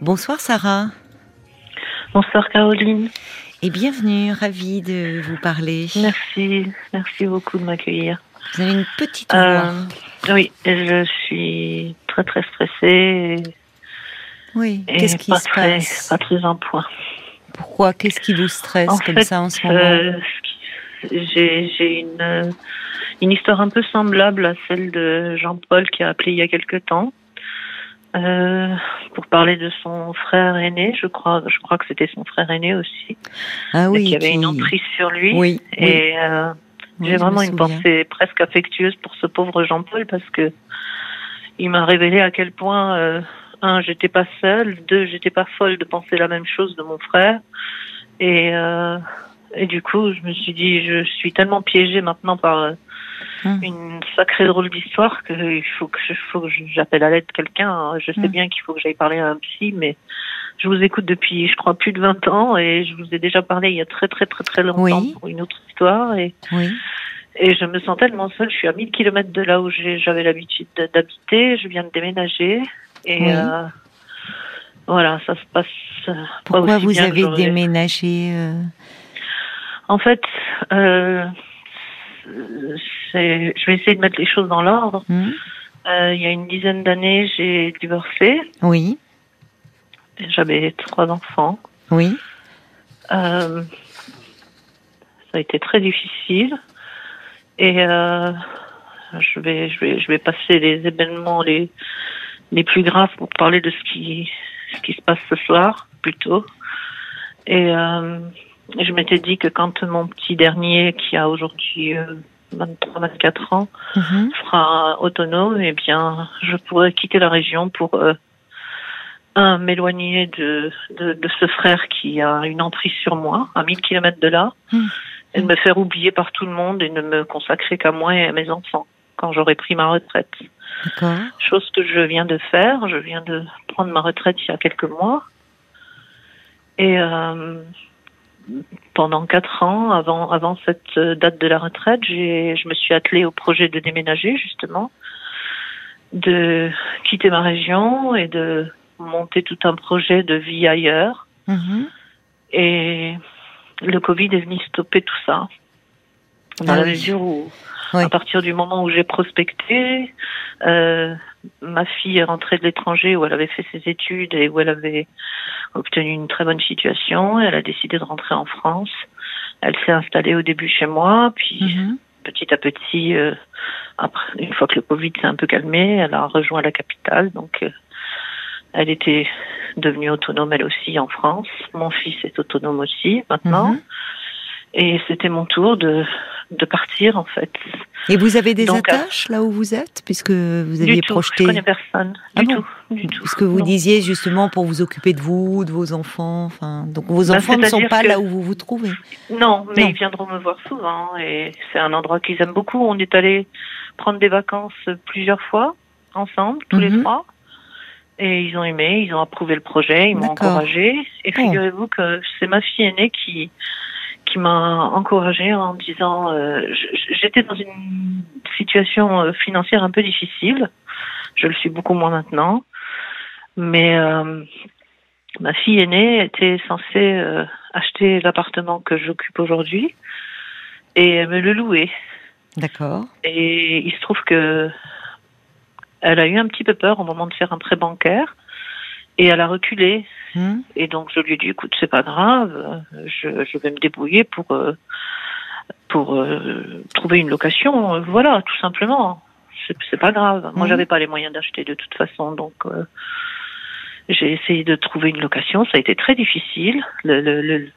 Bonsoir Sarah. Bonsoir Caroline. Et bienvenue, ravie de vous parler. Merci, merci beaucoup de m'accueillir. Vous avez une petite voix. Euh, oui, je suis très très stressée. Oui, qu'est-ce qui se très, passe? Pas très en point. Pourquoi? Qu'est-ce qui vous stresse En comme fait, ça en ce moment? euh, qui- j'ai j'ai une, une histoire un peu semblable à celle de Jean-Paul qui a appelé il y a quelque temps. Euh, pour parler de son frère aîné, je crois, je crois que c'était son frère aîné aussi, Ah oui, qui avait qui- une emprise sur lui. Oui, oui, Et euh, J'ai vraiment me une pensée presque affectueuse pour ce pauvre Jean-Paul parce que il m'a révélé à quel point euh, un j'étais pas seule, deux j'étais pas folle de penser la même chose de mon frère. Et euh, et du coup je me suis dit je suis tellement piégée maintenant par Hum. une sacrée drôle d'histoire que il faut que je faut que j'appelle à l'aide quelqu'un. hein. Je sais Hum. bien qu'il faut que j'aille parler à un psy mais je vous écoute depuis, je crois, plus de 20 ans et je vous ai déjà parlé il y a très très très très longtemps Oui. pour une autre histoire et Oui, et je me sens tellement seule. Je suis à 1000 km de là où j'avais l'habitude de- d'habiter. Je viens de déménager. Et Oui. euh, voilà, ça se passe pas pourquoi aussi vous bien avez déménagé euh, En fait, euh, je vais essayer de mettre les choses dans l'ordre. hmm Euh, il y a une dizaine d'années, j'ai divorcé. Oui, J'avais trois enfants. oui, Euh, ça a été très difficile. Et euh, je vais, je vais, je vais passer les événements les les plus graves pour parler de ce qui ce qui se passe ce soir plutôt. Et je m'étais dit que quand mon petit dernier, qui a aujourd'hui 23-24 ans, mhm, sera autonome, eh bien, je pourrais quitter la région pour euh, m'éloigner de, de de ce frère qui a une emprise sur moi à 1000 kilomètres de là, Mhm. et de me faire oublier par tout le monde et ne me consacrer qu'à moi et à mes enfants quand j'aurai pris ma retraite. Chose que je viens de faire, je viens de prendre ma retraite il y a quelques mois. Et euh, pendant quatre ans, avant, avant cette euh, date de la retraite, j'ai, je me suis attelée au projet de déménager, justement, de quitter ma région et de monter tout un projet de vie ailleurs. Mhm. Et le Covid est venu stopper tout ça. Dans Ah la oui. mesure où, Oui. à partir du moment où j'ai prospecté, euh, ma fille est rentrée de l'étranger où elle avait fait ses études et où elle avait obtenu une très bonne situation. Elle a décidé de rentrer en France. Elle s'est installée au début chez moi, puis Mhm. petit à petit, euh, après, une fois que le Covid s'est un peu calmé, elle a rejoint la capitale. Donc, euh, elle était devenue autonome elle aussi en France. Mon fils est autonome aussi maintenant. Mhm. Et c'était mon tour de, de partir, en fait. Et vous avez des Donc, euh, attaches là où vous êtes, puisque vous aviez du tout. projeté. Je connais personne. Ah Du bon tout. Du tout. Puisque vous Non. disiez justement pour vous occuper de vous, de vos enfants, enfin, donc vos Ben, enfants ne sont pas que- là où vous vous trouvez. Non, mais Non. ils viendront me voir souvent et c'est un endroit qu'ils aiment beaucoup. On est allé prendre des vacances plusieurs fois ensemble, tous les Mhm. trois. Et ils ont aimé, ils ont approuvé le projet, ils m'ont encouragé. Et Bon. figurez-vous que c'est ma fille aînée qui qui m'a encouragée en disant euh, j'étais dans une situation euh, financière un peu difficile. Je le suis beaucoup moins maintenant, mais euh, ma fille aînée était censée euh, acheter l'appartement que j'occupe aujourd'hui et me le louer. D'accord. Et il se trouve que elle a eu un petit peu peur au moment de faire un prêt bancaire et elle a reculé. Hmm. Et donc je lui ai dit écoute c'est pas grave, je, je vais me débrouiller pour euh, pour euh, trouver une location, voilà tout simplement. C'est pas grave. Moi Mhm. j'avais pas les moyens d'acheter de toute façon donc. euh, j'ai essayé de trouver une location, ça a été très difficile. Le, le, le-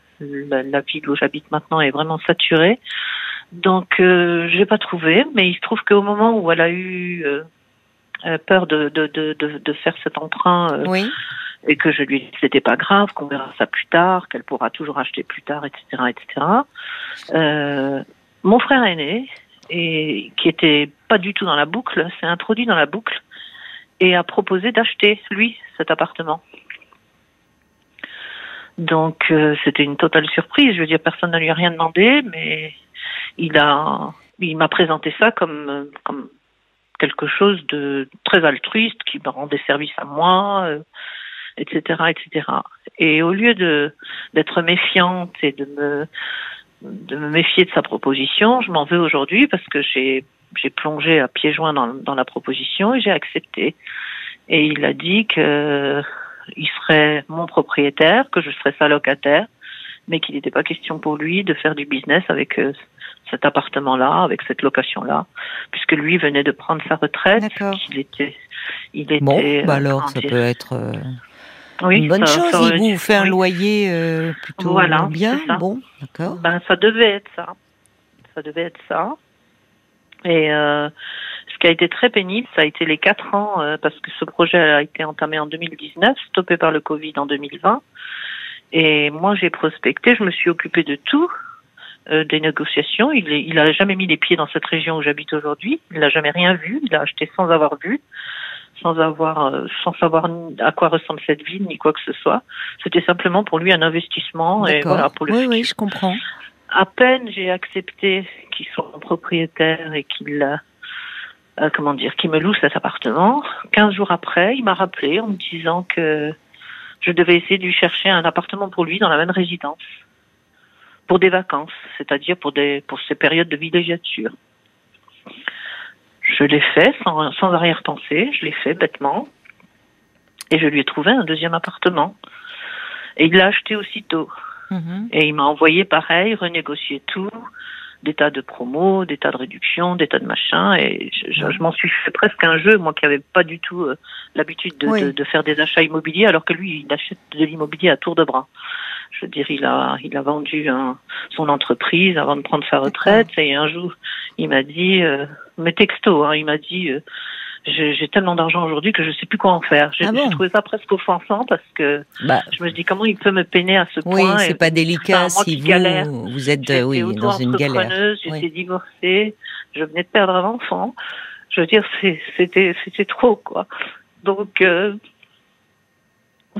la, la ville où j'habite maintenant est vraiment saturée. Donc, euh, j'ai pas trouvé, mais il se trouve qu'au moment où elle a eu euh, peur de, de, de, de, de faire cet emprunt euh, Oui. et que je lui ai dit que c'était pas grave, qu'on verra ça plus tard, qu'elle pourra toujours acheter plus tard, etc., etc. Euh, mon frère aîné, et qui était pas du tout dans la boucle, s'est introduit dans la boucle et a proposé d'acheter lui cet appartement. Donc euh, c'était une totale surprise. Je veux dire, personne ne lui a rien demandé, mais il a, il m'a présenté ça comme euh, comme quelque chose de très altruiste qui me rendait service à moi. euh, etc., etc. Et au lieu d'être méfiante et de me méfier de sa proposition, je m'en veux aujourd'hui parce que j'ai plongé à pieds joints dans, dans la proposition et j'ai accepté. Et il a dit que il serait mon propriétaire, que je serais sa locataire, mais qu'il n'était pas question pour lui de faire du business avec euh, cet appartement-là, avec cette location-là, puisque lui venait de prendre sa retraite. Il était, il était. Bon, bah alors ça peut être. Euh, oui, une bonne chose. il vous fait un loyer euh, plutôt bien. Bon, d'accord. Ben ça devait être ça. Ça devait être ça. Et euh, ce qui a été très pénible, ça a été les quatre ans, euh, parce que ce projet a été entamé en 2019, stoppé par le Covid en 2020. Et moi, j'ai prospecté, je me suis occupée de tout, euh, des négociations. Il, il a jamais mis les pieds dans cette région où j'habite aujourd'hui. Il n'a jamais rien vu. Il a acheté sans avoir vu, sans avoir, euh, sans savoir à quoi ressemble cette ville ni quoi que ce soit. C'était simplement pour lui un investissement et voilà pour le Oui, oui, je comprends. À peine j'ai accepté qu'il soit mon propriétaire et qu'il euh, comment dire, qu'il me loue cet appartement. Quinze jours après, il m'a rappelé en me disant que je devais essayer de lui chercher un appartement pour lui dans la même résidence, pour des vacances, c'est-à-dire pour des pour ces périodes de villégiature. Je l'ai fait sans, sans arrière-pensée, je l'ai fait bêtement, et je lui ai trouvé un deuxième appartement. Et il l'a acheté aussitôt. Mhm. Et il m'a envoyé pareil, renégocier tout, des tas de promos, des tas de réductions, des tas de machins. Et je, m'en suis fait presque un jeu, moi qui n'avais pas du tout euh, l'habitude de, de, faire des achats immobiliers, alors que lui, il achète de l'immobilier à tour de bras. Je veux dire, il a, il a vendu son entreprise avant de prendre sa retraite. Et un jour, il m'a dit, euh, mes textos, hein, il m'a dit, euh, j'ai tellement d'argent aujourd'hui que je sais plus quoi en faire. J'ai ah trouvé ça presque offensant parce que bah. je me dis comment il peut me peiner à ce point. Oui, c'est pas délicat si vous, êtes oui, dans une galère. J'étais divorcée, je venais de perdre un enfant. Je veux dire, c'était c'était trop quoi. Donc euh,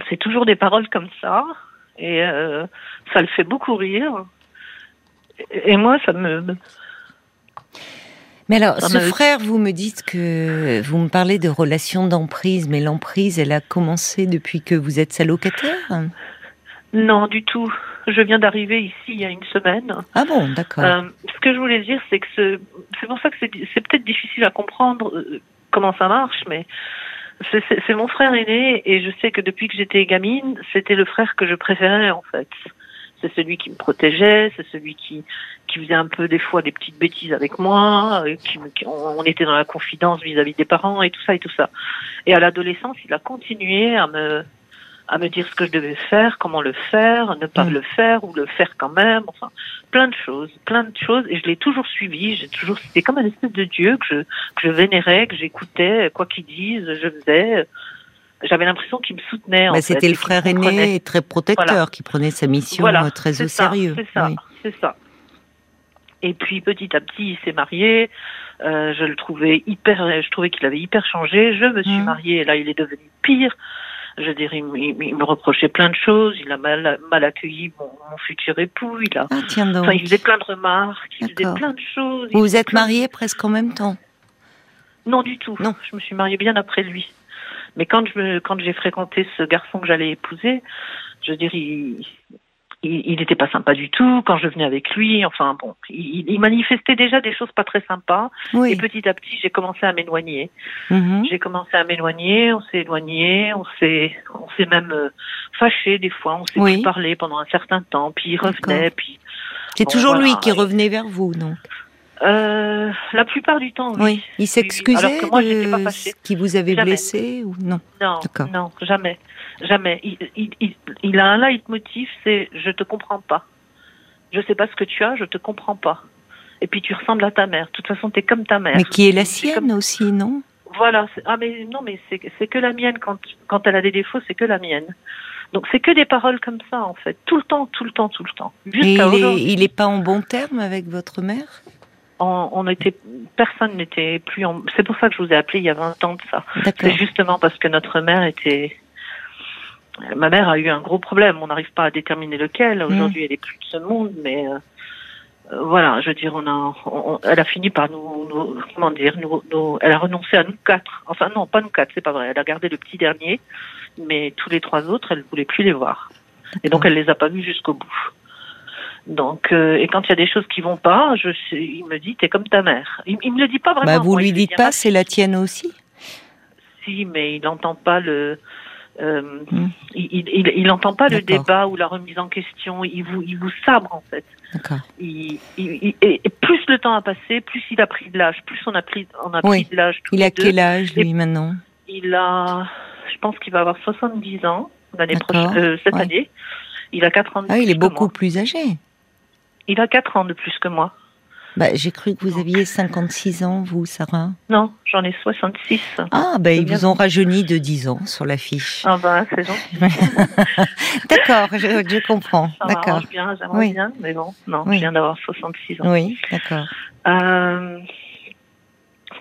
c'est toujours des paroles comme ça et euh, ça le fait beaucoup rire. Et moi, ça me mais alors, ce frère, vous me dites que vous me parlez de relation d'emprise, mais l'emprise, elle a commencé depuis que vous êtes sa locataire Non, du tout. Je viens d'arriver ici il y a une semaine. Ah bon, d'accord. Euh, ce que je voulais dire, c'est que c'est pour ça que c'est peut-être difficile à comprendre euh, comment ça marche, mais c'est mon frère aîné et je sais que depuis que j'étais gamine, c'était le frère que je préférais en fait c'est celui qui me protégeait, c'est celui qui qui faisait un peu des fois des petites bêtises avec moi, euh, qui, on, était dans la confidence vis-à-vis des parents et tout ça et tout ça. Et à l'adolescence, il a continué à me à me dire ce que je devais faire, comment le faire, ne pas mm. le faire ou le faire quand même, enfin plein de choses, plein de choses et je l'ai toujours suivi, j'ai toujours c'était comme un espèce de dieu que je que je vénérais, que j'écoutais quoi qu'il dise, je faisais j'avais l'impression qu'il me soutenait. C'était le frère aîné très protecteur qui prenait sa mission euh, très au sérieux. C'est ça, c'est ça. Et puis petit à petit, il s'est marié. Euh, je le trouvais hyper, je trouvais qu'il avait hyper changé. Je me suis mmh. mariée et là, il est devenu pire. Je veux dire, il, me reprochait plein de choses. Il a mal, mal accueilli mon, futur époux. Il a, ah, tiens donc. Enfin, il faisait plein de remarques. Il faisait plein de choses. Vous vous êtes mariés presque en même temps? Non, du tout. Non. Je me suis mariée bien après lui. Mais quand je quand j'ai fréquenté ce garçon que j'allais épouser, je veux dire, il, il n'était pas sympa du tout quand je venais avec lui. Enfin bon, il, manifestait déjà des choses pas très sympas. Et petit à petit, j'ai commencé à m'éloigner. Mm-hmm. J'ai commencé à m'éloigner. On s'est éloigné. On s'est, on s'est même euh, fâché des fois. On s'est oui. plus parlé pendant un certain temps. Puis il revenait. Puis c'est toujours lui qui revenait vers vous, donc. Euh, la plupart du temps, oui. oui. Il s'excusait de ce qui vous avait blessé ou non? Non, non, jamais, jamais. Il, il, il, a un leitmotiv, c'est je te comprends pas. Je sais pas ce que tu as, je te comprends pas. Et puis tu ressembles à ta mère. De toute façon, tu es comme ta mère. Mais qui est la sienne aussi, non? Voilà. Ah mais non, mais c'est que la mienne. Quand quand elle a des défauts, c'est que la mienne. Donc c'est que des paroles comme ça en fait, tout le temps, tout le temps, tout le temps. Et il est, il est pas en bon terme avec votre mère? On, était, personne n'était plus en. C'est pour ça que je vous ai appelé il y a 20 ans de ça. C'est justement parce que notre mère était. Ma mère a eu un gros problème. On n'arrive pas à déterminer lequel. Aujourd'hui, mm. elle est plus de ce monde, mais euh, voilà, je veux dire, on a, elle a fini par nous, comment dire, nous, elle a renoncé à nous quatre. Enfin non, pas nous quatre, c'est pas vrai. Elle a gardé le petit dernier, mais tous les trois autres, elle voulait plus les voir. Et donc elle les a pas vus jusqu'au bout. Donc, euh, et quand il y a des choses qui vont pas, je, il me dit, t'es comme ta mère. Il, il me le dit pas vraiment. Bah, vous lui dites pas, c'est la tienne aussi? Si, mais il n'entend pas le. Euh, hmm. Il n'entend pas le débat ou la remise en question. Il vous, il vous sabre en fait. Il, et plus le temps a passé, plus il a pris de l'âge, plus on a pris, on a pris de l'âge. Il a quel âge lui maintenant? Il a, je pense qu'il va avoir 70 ans l'année prochaine, euh, cette année. Il a 4 ans de ah, plus il est beaucoup plus âgé. Il a 4 ans de plus que moi. Bah, j'ai cru que vous aviez 56 ans, vous, Sarah. Non, j'en ai 66. Ah, ben ils vous ont rajeuni de 10 ans sur l'affiche. Ah, bah, c'est gentil. d'accord, je, comprends. D'accord. bien, j'aimerais bien, mais bon, non, je viens d'avoir 66 ans. Oui, d'accord. Euh,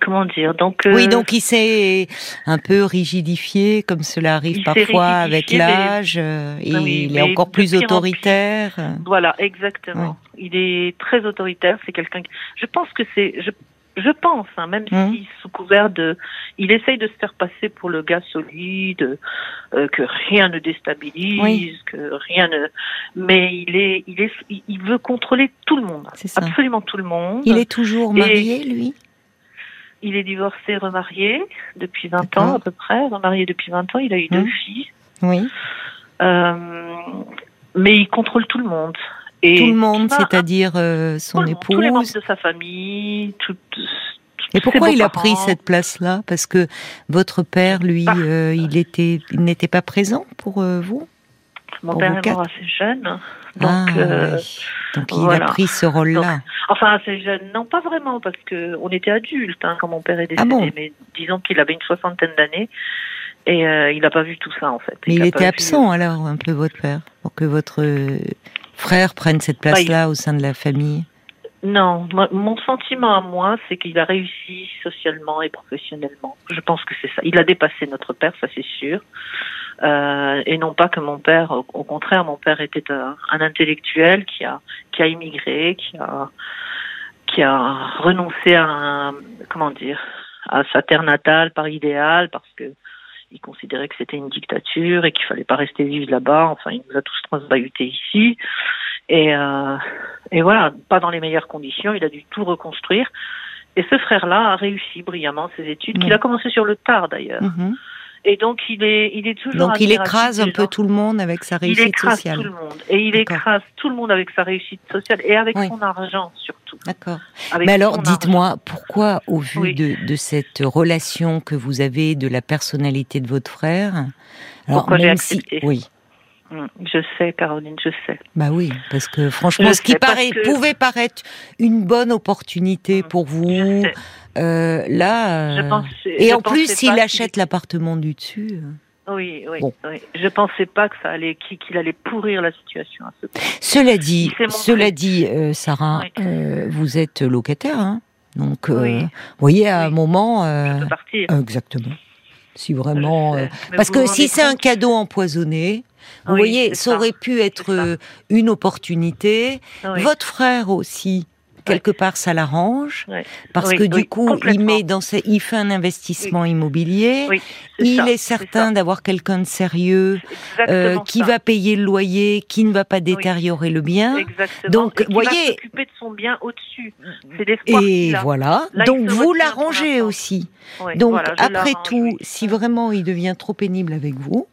comment dire donc oui euh, donc il s'est un peu rigidifié comme cela arrive parfois avec l'âge euh, et il est encore plus autoritaire voilà exactement il est très autoritaire c'est quelqu'un je pense que c'est je je pense, hein, même hum. si sous couvert de, il essaye de se faire passer pour le gars solide, euh, que rien ne déstabilise, que rien ne, mais il est, il est, il veut contrôler tout le monde, absolument tout le monde. Il est toujours marié, lui? Il est divorcé, remarié depuis 20 ans à peu près. Remarié depuis 20 ans, il a eu deux mmh. filles. Oui. Euh, mais il contrôle tout le monde. Et tout le monde, c'est-à-dire euh, son épouse. Tous les membres de sa famille. Tout, et pourquoi il a pris cette place-là? Parce que votre père, lui, euh, il était, il n'était pas présent pour vous? Mon père est mort assez jeune. Donc, ah, euh, donc il a pris ce rôle-là. Enfin, assez jeune, non, pas vraiment, parce que on était adultes hein, quand mon père est ah décédé. mais disons qu'il avait une soixantaine d'années et euh, il n'a pas vu tout ça en fait. Mais il, était absent alors un peu votre père pour que votre frère prenne cette bah, place-là au sein de la famille? Non, mon sentiment à moi, c'est qu'il a réussi socialement et professionnellement. Je pense que c'est ça. Il a dépassé notre père, ça c'est sûr. Euh, et non pas que mon père, au, contraire, mon père était un, intellectuel qui a qui a immigré, qui a qui a renoncé à comment dire à sa terre natale par idéal parce que il considérait que c'était une dictature et qu'il fallait pas rester vivre là-bas. Enfin, il nous a tous transbahutés ici. Et, euh, et voilà, pas dans les meilleures conditions. Il a dû tout reconstruire. Et ce frère-là a réussi brillamment ses études, qu'il a commencé sur le tard d'ailleurs. Mm-hmm. Et donc il est, il est toujours. Donc il écrase un peu tout le monde avec sa réussite sociale. Il écrase tout le monde et il écrase tout le monde avec sa réussite sociale et avec son argent surtout. D'accord. Mais alors dites-moi pourquoi, au vu de, de, cette relation que vous avez de la personnalité de votre frère, alors pourquoi même si, oui. Hum, je sais, Caroline, je sais. Bah oui, parce que franchement, ce qui paraît, pouvait paraître une bonne opportunité hum, pour vous, euh, là, euh, et en plus, il achète l'appartement du dessus. Euh. Oui, oui, oui. Je pensais pas que ça allait, qu'il allait pourrir la situation à ce point. Cela dit, cela dit, Sarah, vous êtes locataire, hein donc, vous voyez, à un moment, partir. exactement. Si vraiment, parce que si c'est un cadeau empoisonné, vous voyez, ça aurait pu être une opportunité. Votre frère aussi quelque part ça l'arrange parce que du coup il met dans il fait un investissement immobilier. Il est certain d'avoir quelqu'un de sérieux euh, qui va payer le loyer qui ne va pas détériorer le bien. Donc vous voyez s'occuper de son bien au-dessus. Et voilà. Donc vous l'arrangez aussi. Donc après tout si vraiment il devient trop pénible avec vous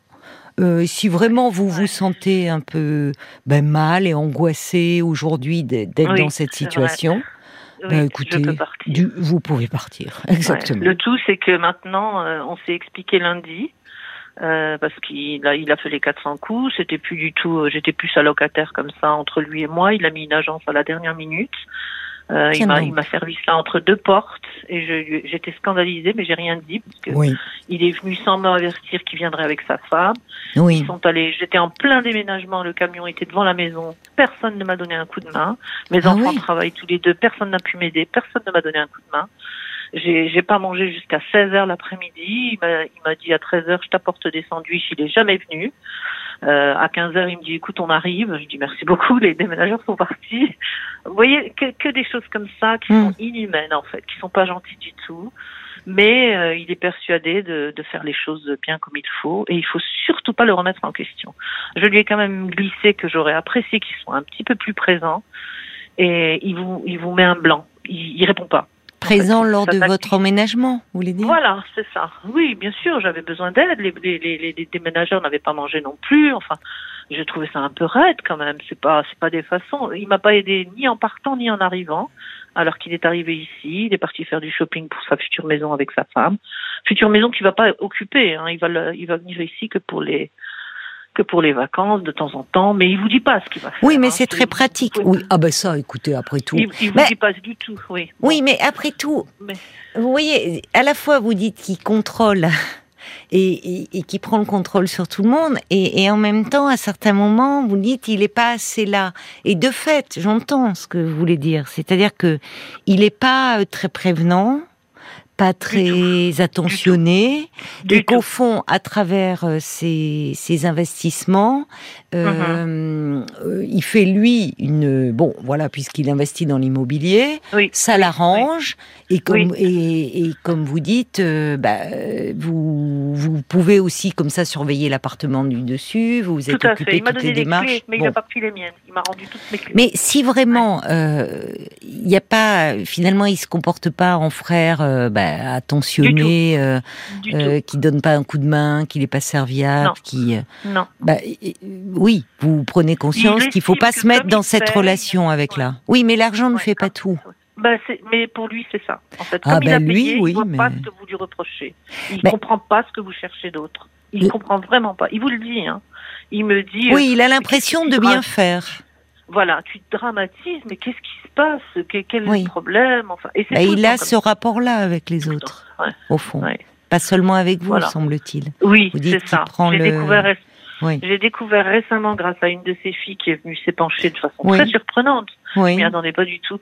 euh, si vraiment vous vous sentez un peu ben, mal et angoissé aujourd'hui d'être dans cette situation, ben, écoutez, vous pouvez partir. Exactement. Le tout, c'est que maintenant, euh, on s'est expliqué lundi. Euh, parce qu'il a, il a fait les 400 coups, c'était plus du tout, j'étais plus locataire comme ça entre lui et moi. Il a mis une agence à la dernière minute. Euh, il m'a servi ça entre deux portes et j'étais scandalisée, mais j'ai rien dit parce que il est venu sans m'avertir qu'il viendrait avec sa femme. Oui. Ils sont allés. J'étais en plein déménagement, le camion était devant la maison. Personne ne m'a donné un coup de main. Mes ah enfants travaillent tous les deux. Personne n'a pu m'aider. Personne ne m'a donné un coup de main. J'ai pas mangé jusqu'à 16 h l'après-midi. Il m'a dit à 13 h je t'apporte des sandwichs. Il est jamais venu. Euh, à 15 heures, il me dit écoute, on arrive. Je dis merci beaucoup, les déménageurs sont partis. Vous voyez que, que des choses comme ça qui sont inhumaines en fait, qui sont pas gentilles du tout. Mais euh, il est persuadé de, de, faire les choses bien comme il faut et il faut surtout pas le remettre en question. Je lui ai quand même glissé que j'aurais apprécié qu'il soit un petit peu plus présent et il vous il vous met un blanc. Il, il répond pas. Présent lors de votre emménagement, vous voulez dire? Voilà, c'est ça. Oui, bien sûr, j'avais besoin d'aide. Les, les, les, les, déménageurs n'avaient pas mangé non plus. Enfin, je trouvais ça un peu raide quand même. C'est pas, c'est pas des façons. Il m'a pas aidé ni en partant ni en arrivant. Alors qu'il est arrivé ici, il est parti faire du shopping pour sa future maison avec sa femme. Future maison qu'il va pas occuper. Hein. Il va, il va venir ici que pour les que pour les vacances de temps en temps, mais il vous dit pas ce qu'il va faire. Oui, mais hein, c'est très pratique. Oui, ah ben ça, écoutez, après tout. Il, il vous dit pas du tout, oui. Oui, mais après tout, vous voyez, à la fois vous dites qu'il contrôle et, et, qui prend le contrôle sur tout le monde, et, et, en même temps, à certains moments, vous dites il n'est pas assez là. Et de fait, j'entends ce que vous voulez dire, c'est-à-dire que il n'est pas euh, très prévenant pas très attentionné, et qu'au fond, à travers euh, ses, ses investissements, euh, uh-huh. il fait lui une bon voilà puisqu'il investit dans l'immobilier, ça l'arrange et comme et, et, comme vous dites, euh, bah, vous vous pouvez aussi comme ça surveiller l'appartement du dessus, vous vous êtes Tout occupé toutes les démarches. Clés, mais il n'a pas pris les miennes, il m'a rendu toutes mes clés. Mais si vraiment il n'y a pas finalement il se comporte pas en frère. Bah, attentionné, euh, euh, qui donne pas un coup de main, qui n'est pas serviable, qui. Euh, non. Bah, oui, vous prenez conscience qu'il faut pas se mettre dans cette relation avec là. Oui, mais l'argent ne fait pas tout. Bah, mais pour lui, c'est ça. En fait, ah, comme il a bah, payé, lui, oui, il voit pas ce que vous lui reprochez. Il ne comprend pas ce que vous cherchez d'autre. Il ne comprend vraiment pas. Il vous le dit. Hein. Il me dit. Oui, il a l'impression de bien faire voilà, tu te dramatises, mais qu'est-ce qui se passe? Quel est le problème? Enfin, et bah, Il a ce rapport-là avec les autres, au fond. Pas seulement avec vous, semble-t-il. Oui, c'est ça. J'ai découvert, découvert récemment, grâce à une de ses filles qui est venue s'épancher de façon très surprenante, oui. je m'y attendais pas du tout,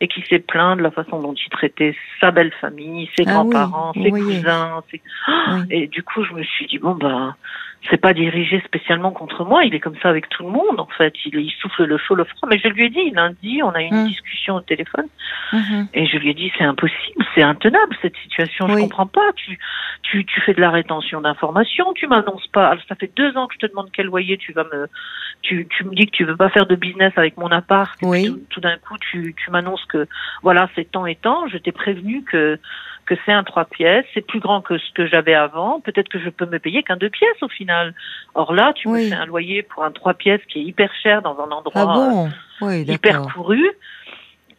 et qui s'est plaint de la façon dont il traitait sa belle famille, ses ah grands-parents, ses cousins. Et du coup, je me suis dit, bon, ben c'est pas dirigé spécialement contre moi, il est comme ça avec tout le monde en fait, il, il souffle le chaud, le froid, mais je lui ai dit lundi, on a eu une mm. discussion au téléphone. Mm-hmm. et je lui ai dit c'est impossible, c'est intenable cette situation, je comprends pas, tu, tu, tu fais de la rétention d'informations, tu m'annonces pas, Alors, ça fait deux ans que je te demande quel loyer tu vas me, tu, tu me dis que tu veux pas faire de business avec mon appart, oui. tout, tout d'un coup tu, tu m'annonces que voilà c'est temps et temps, je t'ai prévenu que que c'est un trois pièces, c'est plus grand que ce que j'avais avant, peut-être que je peux me payer qu'un deux pièces au final. Or là, tu me fais un loyer pour un trois pièces qui est hyper cher dans un endroit ah euh, hyper couru.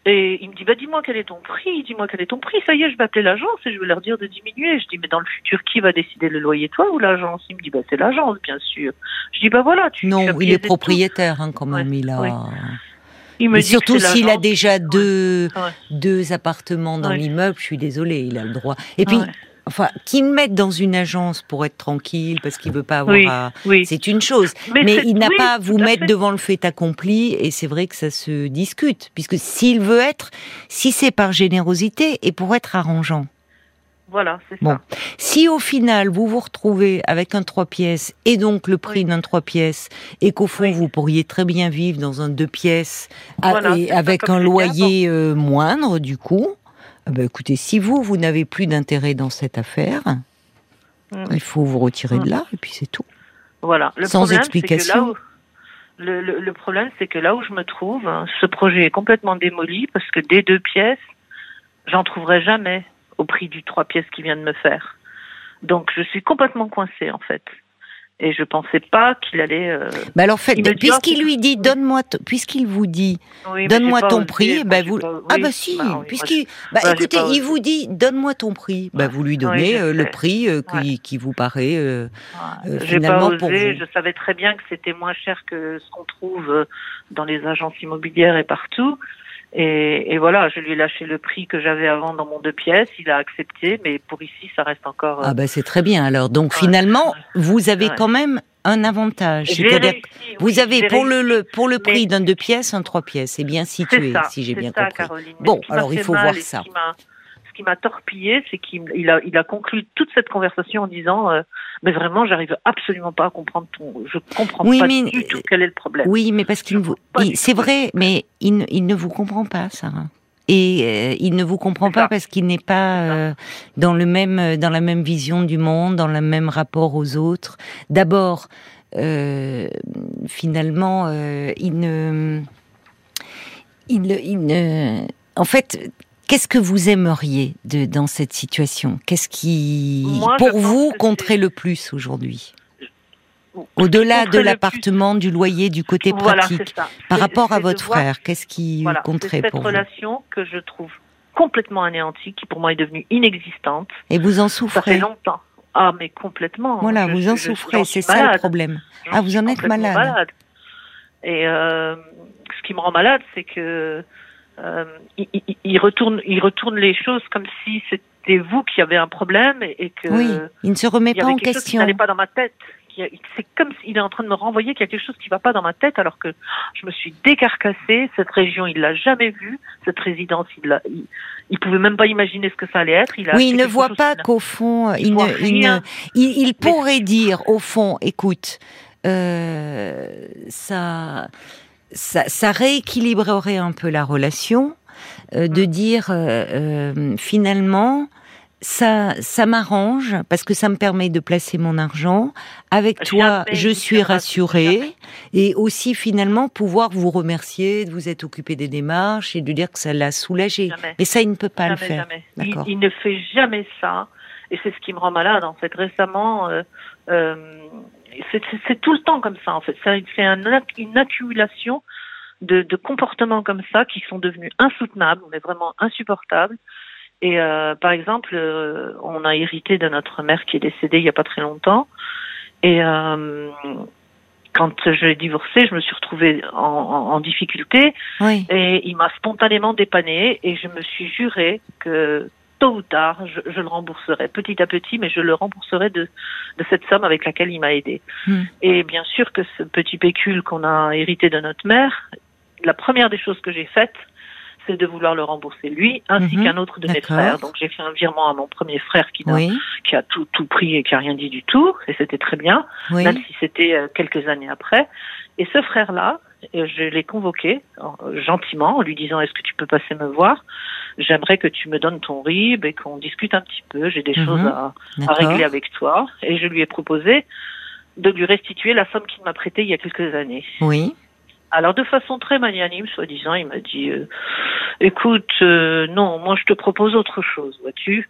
Et il me dit, bah, dis-moi quel est ton prix, dis-moi quel est ton prix. Ça y est, je vais appeler l'agence et je vais leur dire de diminuer. Je dis, mais dans le futur, qui va décider le loyer, toi ou l'agence? Il me dit, bah, c'est l'agence, bien sûr. Je dis, bah voilà, tu Non, il est propriétaire, hein, quand même, il a. Il surtout s'il a déjà deux, deux appartements dans l'immeuble, je suis désolée, il a le droit. Et puis, enfin, qu'il me mette dans une agence pour être tranquille, parce qu'il veut pas avoir C'est une chose. Mais, il n'a pas à vous mettre devant le fait accompli, et c'est vrai que ça se discute. Puisque s'il veut être, si c'est par générosité, et pour être arrangeant. Voilà, c'est ça. Si au final vous vous retrouvez avec un trois pièces et donc le prix d'un trois pièces et qu'au fond vous pourriez très bien vivre dans un deux pièces avec un loyer euh, moindre du coup, eh ben, écoutez, si vous vous n'avez plus d'intérêt dans cette affaire, mm. il faut vous retirer de mm. là et puis c'est tout. Voilà. Le Sans explication. le, le, problème, c'est que là où je me trouve, hein, ce projet est complètement démoli parce que des deux pièces, j'en trouverai jamais au prix du trois pièces qu'il vient de me faire. Donc je suis complètement coincée en fait. Et je pensais pas qu'il allait. Euh... Bah alors fait, puisqu'il lui dit donne-moi, puisqu'il vous dit donne-moi ton prix, bah vous ah bah si, bah, puisqu'il bah, écoutez, il vous dit donne-moi ton prix, bah vous lui donnez euh, le prix euh, qui, qui, vous paraît euh, euh finalement pas osé, Je savais très bien que c'était moins cher que ce qu'on trouve dans les agences immobilières et partout. Et, et, voilà, je lui ai lâché le prix que j'avais avant dans mon deux pièces. Il a accepté, mais pour ici, ça reste encore. Ah ben c'est très bien. Alors donc finalement, vous avez quand même un avantage. C'est-à-dire, vous avez pour le, le, pour le prix d'un deux pièces un trois pièces. C'est bien situé, si j'ai bien compris. Bon, alors il faut voir ça. Ce qui m'a torpillé, c'est qu'il a, il a conclu toute cette conversation en disant euh, Mais vraiment, j'arrive absolument pas à comprendre ton. Je comprends pas du tout quel est le problème. Oui, mais parce qu'il vous. C'est vrai, mais il, il, ne vous comprend pas, Sarah. Et euh, il ne vous comprend pas parce qu'il n'est pas euh, dans le même, dans la même vision du monde, dans le même rapport aux autres. D'abord, euh, finalement, euh, il ne, il, il ne, en fait, Qu'est-ce que vous aimeriez de, dans cette situation? Qu'est-ce qui, pour vous, compterait le plus aujourd'hui? Au-delà de l'appartement, du loyer, du côté pratique, par rapport à votre frère, qu'est-ce qui compterait pour vous? cette relation que je trouve complètement anéantie, qui pour moi est devenue inexistante. Et vous en souffrez? Ça fait longtemps. Ah, mais complètement. Voilà, vous en souffrez, c'est ça le problème. Ah, vous en êtes malade. Et euh, ce qui me rend malade, c'est que euh, il, retourne, il retourne les choses comme si c'était vous qui avez un problème et, que. Oui, il ne se remet pas en question. Il n'allait pas dans ma tête. C'est comme s'il est en train de me renvoyer qu'il y a quelque chose qui ne va pas dans ma tête, alors que je me suis décarcassée. Cette région, il l'a jamais vue. Cette résidence, il. Il, pouvait même pas imaginer ce que ça allait être. Il oui, il ne voit pas qu'au fond, il, ne, il, pourrait dire au fond, écoute, euh, ça ça, rééquilibrerait un peu la relation, euh, de mm. dire euh, euh, finalement ça, ça m'arrange parce que ça me permet de placer mon argent. Avec toi, je suis rassurée et aussi finalement pouvoir vous remercier de vous être occupé des démarches et de dire que ça l'a soulagé. Mais ça, il ne peut pas le faire. Il, il, ne fait jamais ça et c'est ce qui me rend malade en fait. Récemment, c'est tout le temps comme ça en fait. C'est un, une accumulation de, de, comportements comme ça qui sont devenus insoutenables, mais vraiment insupportables. Et euh, par exemple, euh, on a hérité de notre mère qui est décédée il n'y a pas très longtemps. Et euh, quand je l'ai divorcé, je me suis retrouvée en, en, difficulté. Oui. Et il m'a spontanément dépannée et je me suis juré que tôt ou tard, je, le rembourserai petit à petit, mais je le rembourserai de, de cette somme avec laquelle il m'a aidé. Hmm. Et bien sûr que ce petit pécule qu'on a hérité de notre mère, la première des choses que j'ai faites, c'est de vouloir le rembourser lui ainsi mhm. qu'un autre de mes frères. Donc j'ai fait un virement à mon premier frère qui, a, qui a tout, tout pris et qui a rien dit du tout, et c'était très bien, même si c'était euh, quelques années après. Et ce frère-là, euh, je l'ai convoqué gentiment en lui disant est-ce que tu peux passer me voir? J'aimerais que tu me donnes ton RIB et qu'on discute un petit peu. J'ai des mhm. choses à, à, régler avec toi. Et je lui ai proposé de lui restituer la somme qu'il m'a prêtée il y a quelques années. Oui. Alors de façon très magnanime, soi-disant, il m'a dit euh, "Écoute, euh, non, moi je te propose autre chose, vois-tu.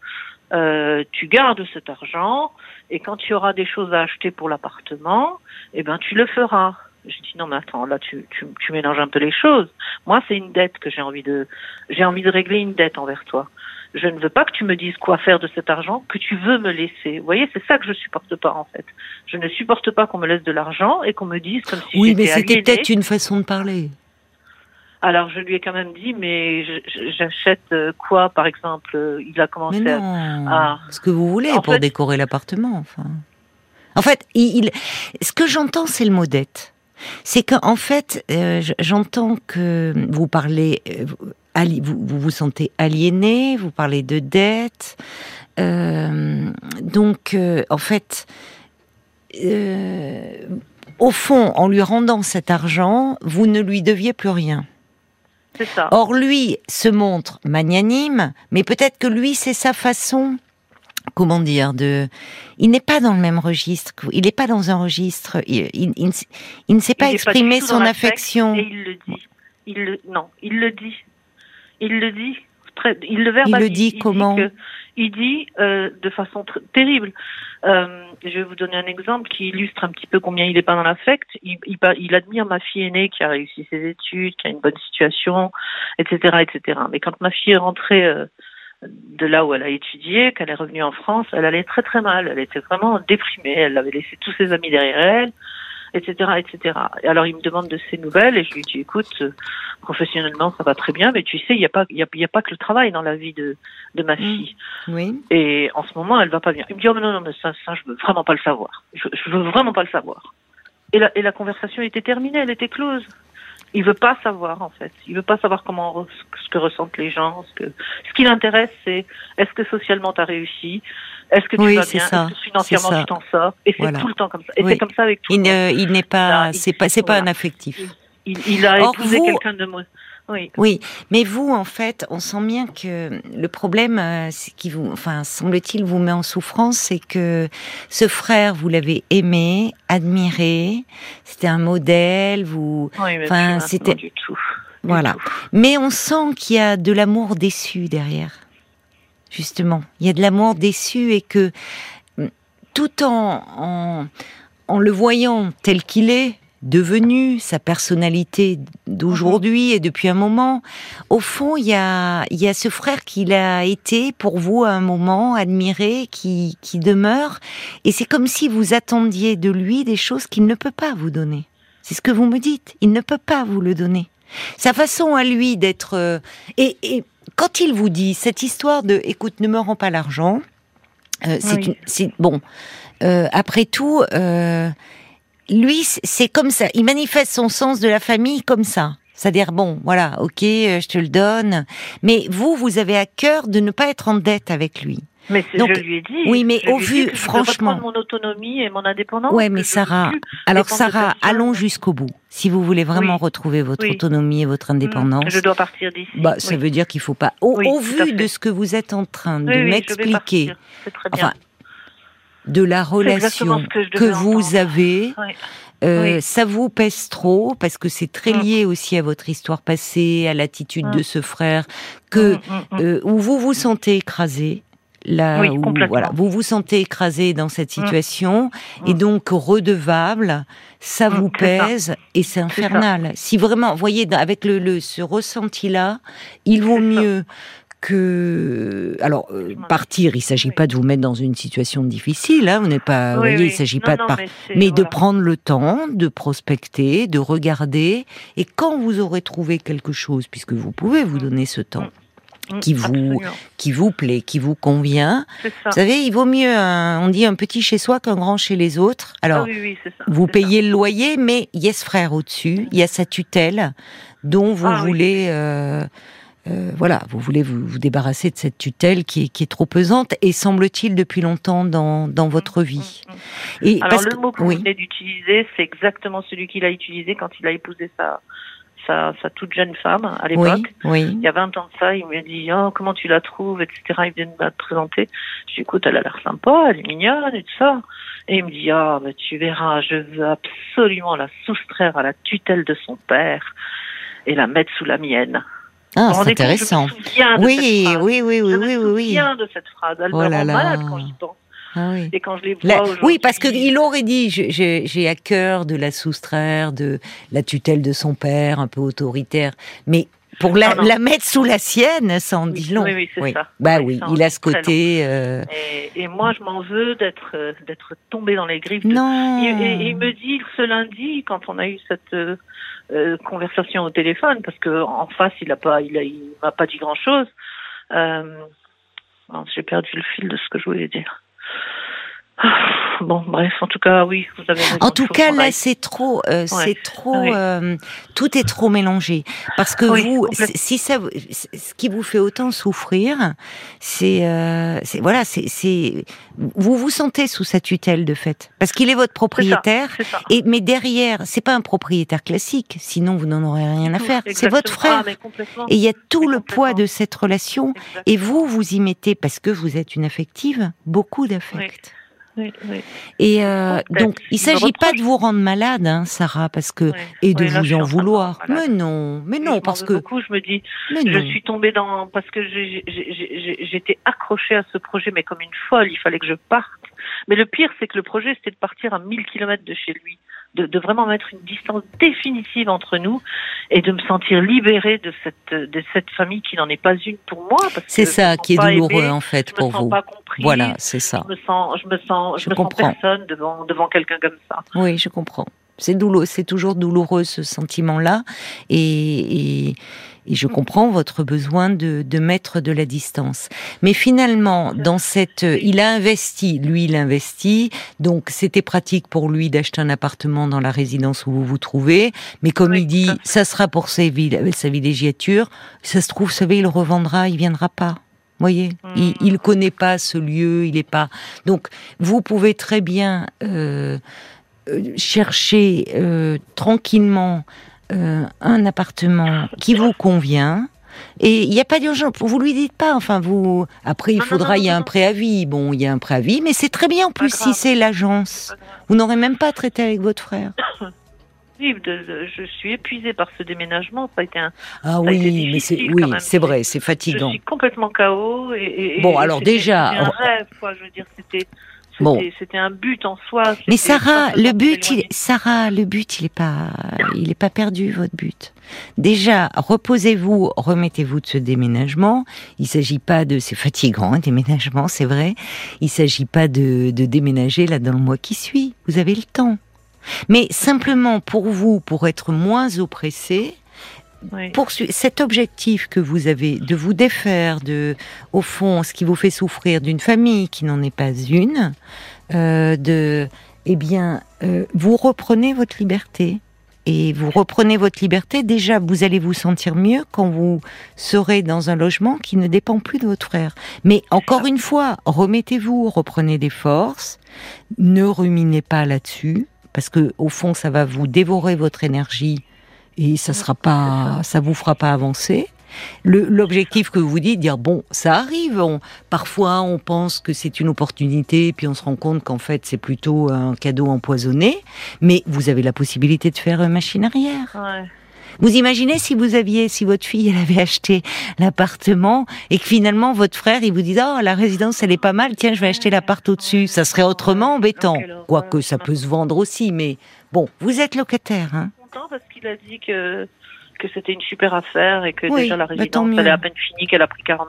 Euh, tu gardes cet argent et quand tu auras des choses à acheter pour l'appartement, eh ben tu le feras." J'ai dit non mais attends là tu, tu, tu mélanges un peu les choses. Moi c'est une dette que j'ai envie de j'ai envie de régler une dette envers toi je ne veux pas que tu me dises quoi faire de cet argent que tu veux me laisser. Vous voyez, c'est ça que je supporte pas en fait. Je ne supporte pas qu'on me laisse de l'argent et qu'on me dise comme si Oui, mais c'était peut-être une façon de parler. Alors je lui ai quand même dit, mais j'achète euh, quoi, par exemple euh, Il a commencé à, ce que vous voulez pour décorer l'appartement. Enfin, en fait, il... ce que j'entends, c'est le mot dette. C'est qu'en fait, euh, j'entends que vous parlez, vous, vous, sentez aliéné, vous parlez de dette. Euh, donc, euh, en fait, euh, au fond, en lui rendant cet argent, vous ne lui deviez plus rien. Ça. Or, lui se montre magnanime, mais peut-être que lui, c'est sa façon comment dire de il n'est pas dans le même registre il n'est pas dans un registre il, il, ne sait pas exprimer son affection il le dit il non il le dit il le dit, très, il le verbalise. Il le dit comment Il dit euh, de façon terrible. Euh, je vais vous donner un exemple qui illustre un petit peu combien il n'est pas dans l'affect. Il, il, il, admire ma fille aînée qui a réussi ses études, qui a une bonne situation, etc., etc. Mais quand ma fille est rentrée euh, de là où elle a étudié, qu'elle est revenue en France, elle allait très très mal. Elle était vraiment déprimée. Elle avait laissé tous ses amis derrière elle etc., etc. Et alors il me demande de ses nouvelles et je lui dis écoute, euh, professionnellement ça va très bien, mais tu sais il n'y a pas il y a, y a, pas que le travail dans la vie de de ma mmh. fille. Oui. Et en ce moment elle va pas bien. Il me dit oh mais non non mais ça ça je veux vraiment pas le savoir. Je, je veux vraiment pas le savoir. Et la et la conversation était terminée, elle était close. Il veut pas savoir en fait. Il veut pas savoir comment ce que ressentent les gens. Ce que ce qui l'intéresse, c'est est-ce que socialement tu as réussi, est-ce que tu vas bien, est-ce que financièrement tu t'en sors? Et c'est tout le temps comme ça. Et c'est comme ça avec tout. Il n'est pas, c'est pas, c'est pas un affectif. Il, il, a épousé quelqu'un de. Oui. oui, mais vous, en fait, on sent bien que le problème, euh, qui vous, enfin, semble-t-il, vous met en souffrance, c'est que ce frère, vous l'avez aimé, admiré, c'était un modèle, vous, oui, enfin, c'était du tout. voilà. Mais on sent qu'il y a de l'amour déçu derrière. Justement, il y a de l'amour déçu et que tout en, en, en le voyant tel qu'il est, devenu, sa personnalité d'aujourd'hui et depuis un moment. Au fond, il y a, il y a ce frère qu'il a été pour vous à un moment, admiré, qui, qui demeure. Et c'est comme si vous attendiez de lui des choses qu'il ne peut pas vous donner. C'est ce que vous me dites. Il ne peut pas vous le donner. Sa façon à lui d'être... Euh, et, et, quand il vous dit cette histoire de, écoute, ne me rends pas l'argent, euh, c'est bon. Euh, après tout, euh, lui, c'est comme ça. Il manifeste son sens de la famille comme ça. C'est-à-dire, bon, voilà, ok, euh, je te le donne. Mais vous, vous avez à cœur de ne pas être en dette avec lui. Mais Donc, je lui ai dit. Oui, mais au vu, franchement. mon autonomie et mon indépendance. Ouais, mais Sarah, alors Sarah, allons jusqu'au bout. Si vous voulez vraiment retrouver votre autonomie et votre indépendance. Je dois partir d'ici. Bah, ça veut dire qu'il faut pas. Au, au vu de ce que vous êtes en train de m'expliquer. Enfin, de la relation que, vous avez. Euh, ça vous pèse trop parce que c'est très mm. lié aussi à votre histoire passée, à l'attitude mm. de ce frère, que mm, euh, où vous vous sentez écrasé. Là où, voilà, vous vous sentez écrasé dans cette situation et donc redevable, ça vous pèse et c'est infernal. Si vraiment, voyez, avec le, ce ressenti-là, il vaut mieux que alors euh, partir, il s'agit pas de vous mettre dans une situation difficile, hein, vous n'êtes pas, vous voyez, il s'agit pas de partir, mais, de prendre le temps, de prospecter, de regarder, et quand vous aurez trouvé quelque chose, puisque vous pouvez vous donner ce temps. Mm. Mm, qui vous qui vous plaît, qui vous convient. Vous savez, il vaut mieux, on dit un petit chez soi qu'un grand chez les autres. Alors, ah vous payez le loyer, mais il y a ce frère au-dessus, il y a sa tutelle dont vous ah voulez. Euh, euh, voilà, vous voulez vous, débarrasser de cette tutelle qui est, trop pesante et semble-t-il depuis longtemps dans, dans votre vie. Et Alors le mot que vous venez d'utiliser, c'est exactement celui qu'il a utilisé quand il a épousé sa, sa, toute jeune femme à l'époque. Oui, Il y a 20 ans de ça, il me dit oh, comment tu la trouves, etc. Il vient de me présenter. Je dis écoute, elle a l'air sympa, elle est mignonne et tout ça. Et il me dit ah, mais tu verras, je veux absolument la soustraire à la tutelle de son père et la mettre sous la mienne. Ah, c'est intéressant. Oui, oui, oui, oui, oui, oui, oui. Je me de cette phrase. Elle oh me rend malade quand j'y pense. Ah oui. Et quand je les vois Oui, parce qu'il aurait dit, j'ai à cœur de la soustraire de la tutelle de son père, un peu autoritaire. Mais pour la, la mettre sous la sienne, ça en dit long. Oui, oui, c'est ça. Bah oui, il a ce côté. Euh... Et, et, moi, je m'en veux d'être euh, d'être tombé dans les griffes. Non. Et, il me dit ce lundi, quand on a eu cette euh, conversation au téléphone parce que en face il a pas il, a, il m'a pas dit grand chose euh, j'ai perdu le fil de ce que je voulais dire Bon, bref, en tout cas, oui, vous avez raison. En tout cas, là, c'est trop, euh, c'est trop, euh, tout est trop mélangé. Parce que vous, si ça, ce qui vous fait autant souffrir, c'est, euh, voilà, c'est, vous vous sentez sous sa tutelle de fait, parce qu'il est votre propriétaire. Et mais derrière, c'est pas un propriétaire classique, sinon vous n'en aurez rien à faire. C'est votre frère. Ah, et il y a tout le poids de cette relation. Et vous, vous y mettez parce que vous êtes une affective, beaucoup d'affect. Et euh, donc, il s'agit pas de vous rendre malade, hein, Sarah, parce que et de vous en vouloir. Mais non, mais non, parce que beaucoup, je me dis, je suis tombée dans parce que j'étais accrochée à ce projet, mais comme une folle. Il fallait que je parte. Mais le pire, c'est que le projet, c'était de partir à 1000 kilomètres de chez lui de, de, vraiment mettre une distance définitive entre nous et de me sentir libérée de cette de cette famille qui n'en est pas une pour moi. C'est ça qui est douloureux en fait pour vous. Voilà, c'est ça. Je me sens, je me sens, je, me sens personne devant devant quelqu'un comme ça. Oui, je comprends. C'est douloureux, c'est toujours douloureux ce sentiment-là, et, je comprends votre besoin de, mettre de la distance. Mais finalement, dans cette, il a investi, lui, il a investi, donc c'était pratique pour lui d'acheter un appartement dans la résidence où vous vous trouvez. Mais comme il dit, ça sera pour sa, sa villégiature. Ça se trouve, vous savez, il revendra, il viendra pas voyez, il, il hmm. connaît pas ce lieu, il est pas. Donc, vous pouvez très bien euh, euh, chercher euh, tranquillement un appartement qui vous convient. Et il n'y a pas d'urgence. Vous lui dites pas. Enfin, vous. Après, il faudra. Il y a un préavis. Bon, il y a un préavis, mais c'est très bien en plus si c'est l'agence. Vous n'aurez même pas traité avec votre frère. je suis épuisée par ce déménagement. Ça a été un. Ah oui, mais c'est oui, c'est vrai, c'est fatigant. Je suis complètement chaos et. bon, alors déjà. un rêve, quoi. Je veux dire, c'était. Bon. C'était un but en soi. Mais Sarah, le but, il, Sarah, le but, il est pas, il est pas perdu votre but. Déjà, reposez-vous, remettez-vous de ce déménagement. Il s'agit pas de, c'est fatigant un déménagement, c'est vrai. Il s'agit pas de, de déménager là dans le mois qui suit. Vous avez le temps. Mais simplement pour vous, pour être moins oppressé, cet objectif que vous avez de vous défaire de, au fond, ce qui vous fait souffrir d'une famille qui n'en est pas une, euh, de, eh bien, euh, vous reprenez votre liberté. Et vous reprenez votre liberté, déjà vous allez vous sentir mieux quand vous serez dans un logement qui ne dépend plus de votre frère. Mais encore une fois, remettez-vous, reprenez des forces, ne ruminez pas là-dessus, parce que au fond, ça va vous dévorer votre énergie et ça sera pas, ça vous fera pas avancer. L'objectif que vous dites, dire bon, ça arrive. parfois, on pense que c'est une opportunité, puis on se rend compte qu'en fait, c'est plutôt un cadeau empoisonné. Mais vous avez la possibilité de faire machine arrière. Ouais. Vous imaginez si vous aviez, si votre fille, elle avait acheté l'appartement et que finalement votre frère, il vous dit, oh, la résidence, elle est pas mal, tiens, je vais acheter l'appart au-dessus. Ça serait autrement embêtant. Quoique ça peut se vendre aussi, mais bon, vous êtes locataire, hein. Content parce qu'il a dit que que c'était une super affaire et que déjà la bah, résidence elle est à peine finie qu'elle a pris 40%.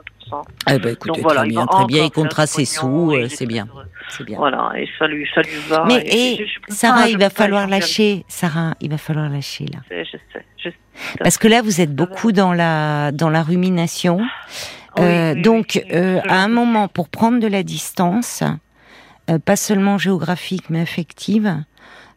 Eh ben, écoutez, très bien, très bien, il comptera ses sous, euh, c'est bien, c'est bien. Voilà, et ça lui, ça lui va. Mais et, Sarah, il va falloir lâcher, Sarah, il va falloir lâcher là. Je sais, je sais. Parce que là, vous êtes beaucoup dans la dans la rumination. euh, donc, euh, à un moment, pour prendre de la distance, euh, pas seulement géographique mais affective,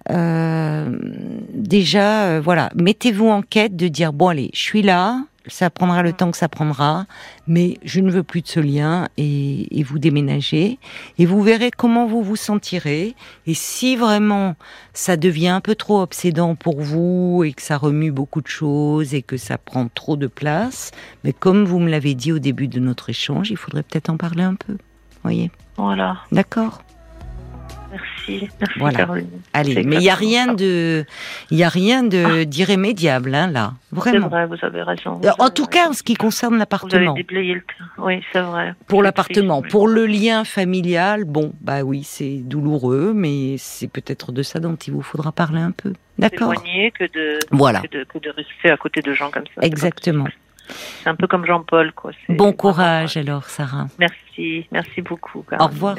déjà, euh, voilà, mettez-vous en quête de dire bon allez, je suis là, ça prendra le temps que ça prendra, mais je ne veux plus de ce lien et, et, vous déménagez et vous verrez comment vous vous sentirez et si vraiment ça devient un peu trop obsédant pour vous et que ça remue beaucoup de choses et que ça prend trop de place, mais comme vous me l'avez dit au début de notre échange, il faudrait peut-être en parler un peu, voyez? Voilà. D'accord. Merci, merci voilà. Allez, mais il n'y a rien de, il y a rien de ah. d'irrémédiable hein, là, vraiment. C'est vrai, vous avez raison. en tout cas, en ce qui concerne l'appartement. Oui, c'est vrai. Pour l'appartement, pour le lien familial, bon, bah oui, c'est douloureux, mais c'est peut-être de ça dont il vous faudra parler un peu. D'accord. que de, voilà. que de, que de rester à côté de gens comme ça. Exactement. C'est un peu comme Jean-Paul, quoi. Bon courage alors, Sarah. Merci, merci beaucoup. Au revoir.